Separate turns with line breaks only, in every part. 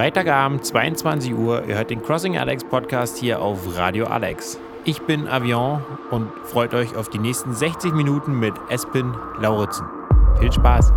Freitagabend, 22 Uhr. Ihr hört den Crossing Alex Podcast hier auf Radio Alex. Ich bin Avion und freut euch auf die nächsten 60 Minuten mit Espin Lauritzen. Viel Spaß!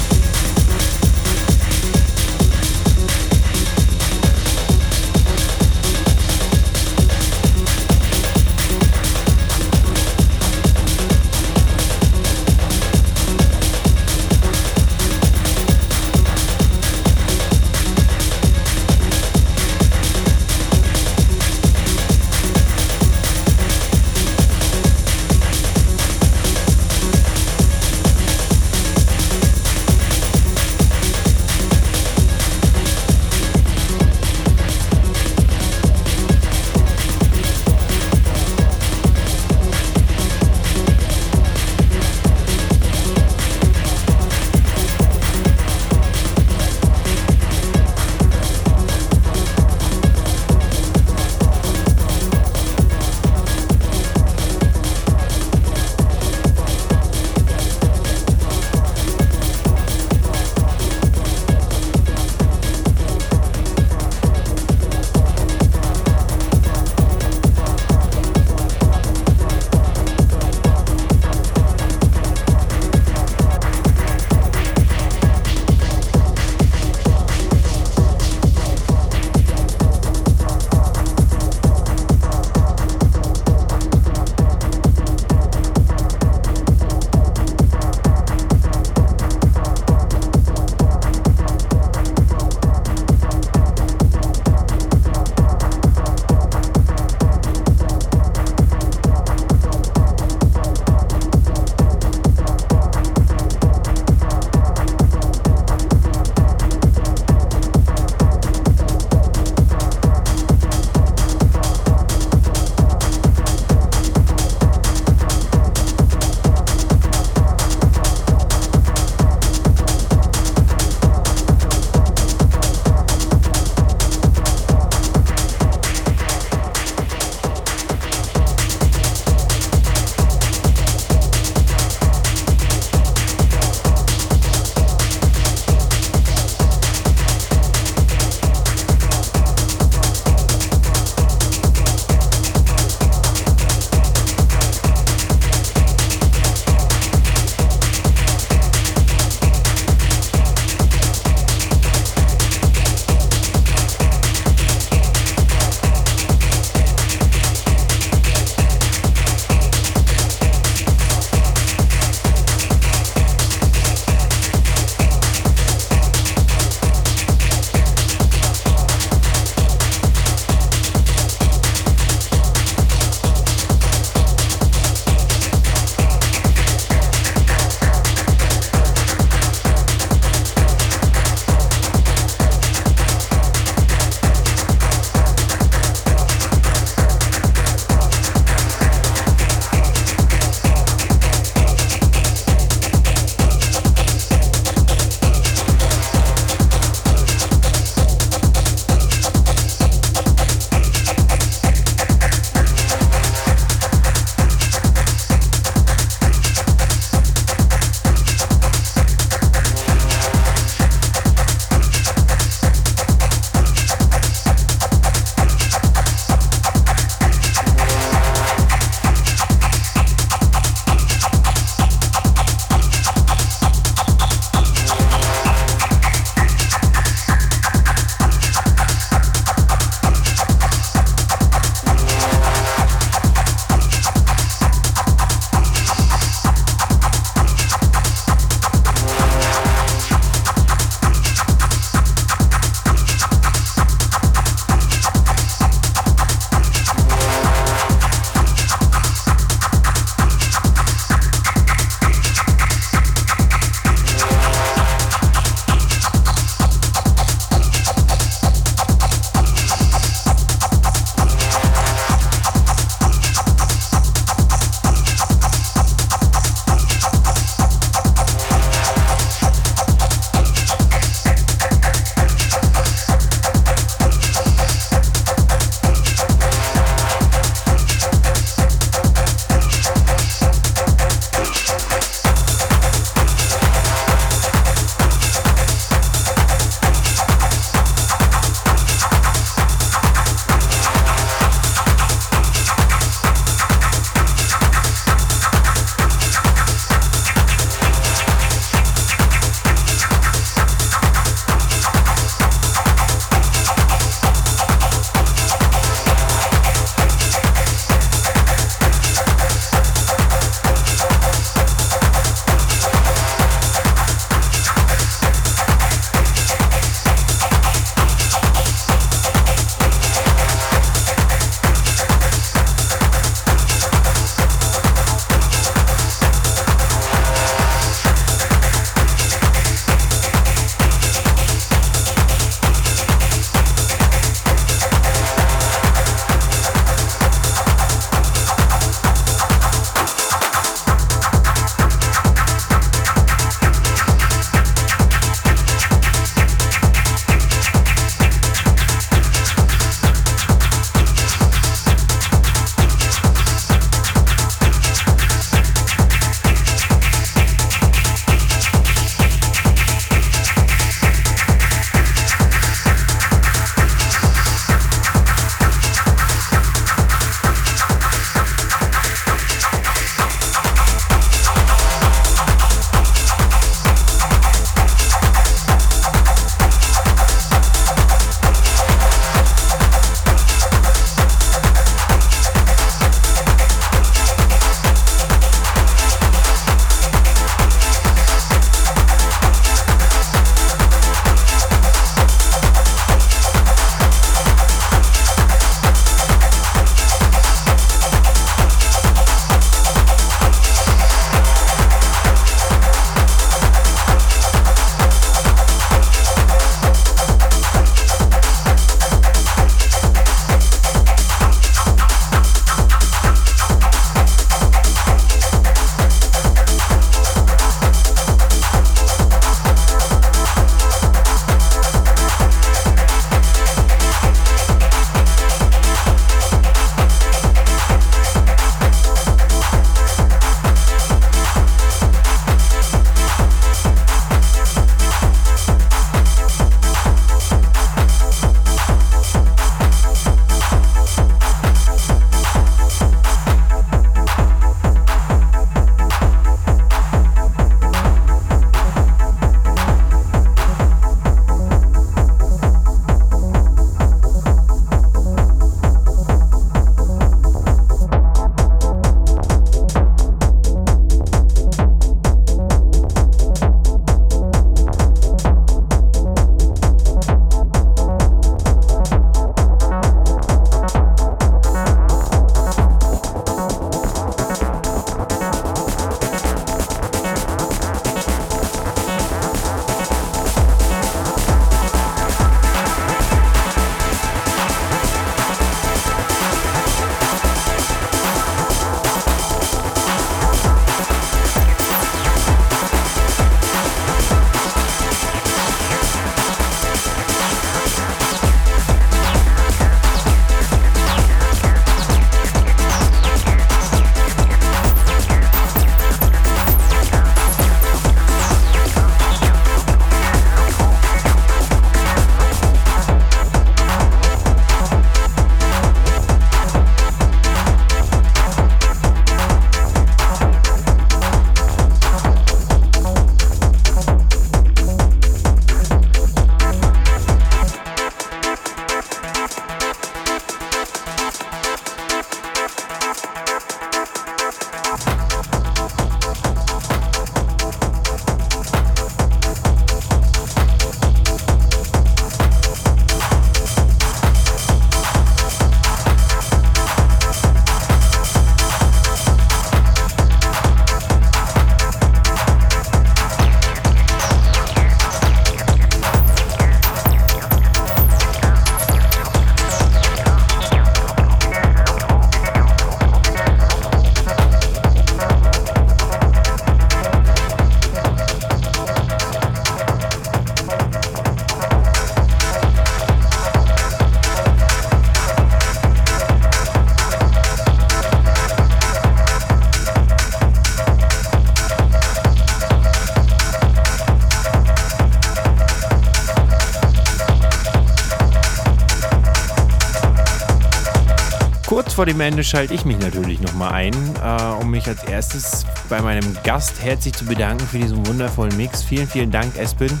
Vor dem Ende schalte ich mich natürlich nochmal ein, äh, um mich als erstes bei meinem Gast herzlich zu bedanken für diesen wundervollen Mix. Vielen, vielen Dank, Espen.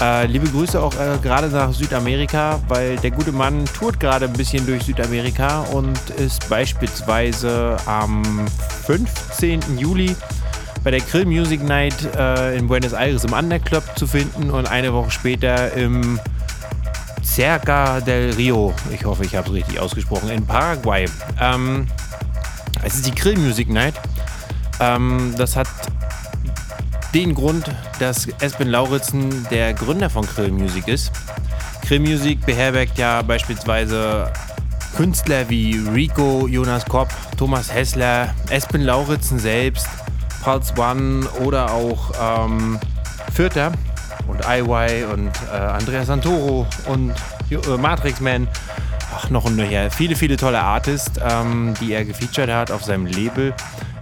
Äh, liebe Grüße auch äh, gerade nach Südamerika, weil der gute Mann tourt gerade ein bisschen durch Südamerika und ist beispielsweise am 15. Juli bei der Grill Music Night äh, in Buenos Aires im Underclub zu finden und eine Woche später im Cerca del Rio, ich hoffe, ich habe es richtig ausgesprochen, in Paraguay. Ähm, es ist die Grill Music Night. Ähm, das hat den Grund, dass Espen Lauritzen der Gründer von Grill Music ist. Grill Music beherbergt ja beispielsweise Künstler wie Rico, Jonas Kopp, Thomas Hessler, Espen Lauritzen selbst, Pulse One oder auch ähm, Fürther und IY und äh, Andrea Santoro und äh, Matrix Man. Ach, noch und nöcher. Viele, viele tolle Artists, ähm, die er gefeatured hat auf seinem Label.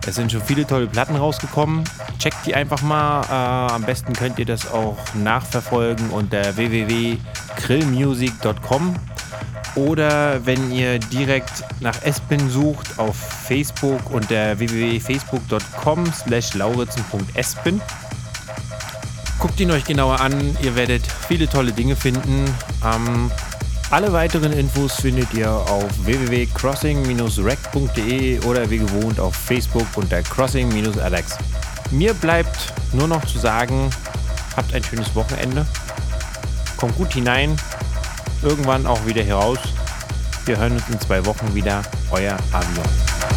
Es sind schon viele tolle Platten rausgekommen. Checkt die einfach mal. Äh, am besten könnt ihr das auch nachverfolgen unter www.grillmusic.com oder wenn ihr direkt nach Espen sucht auf Facebook unter www.facebook.com slash lauritzen.espen. Guckt ihn euch genauer an, ihr werdet viele tolle Dinge finden. Ähm, alle weiteren Infos findet ihr auf www.crossing-rec.de oder wie gewohnt auf Facebook unter crossing-alex. Mir bleibt nur noch zu sagen, habt ein schönes Wochenende. Kommt gut hinein. Irgendwann auch wieder heraus. Wir hören uns in zwei Wochen wieder. Euer Avion.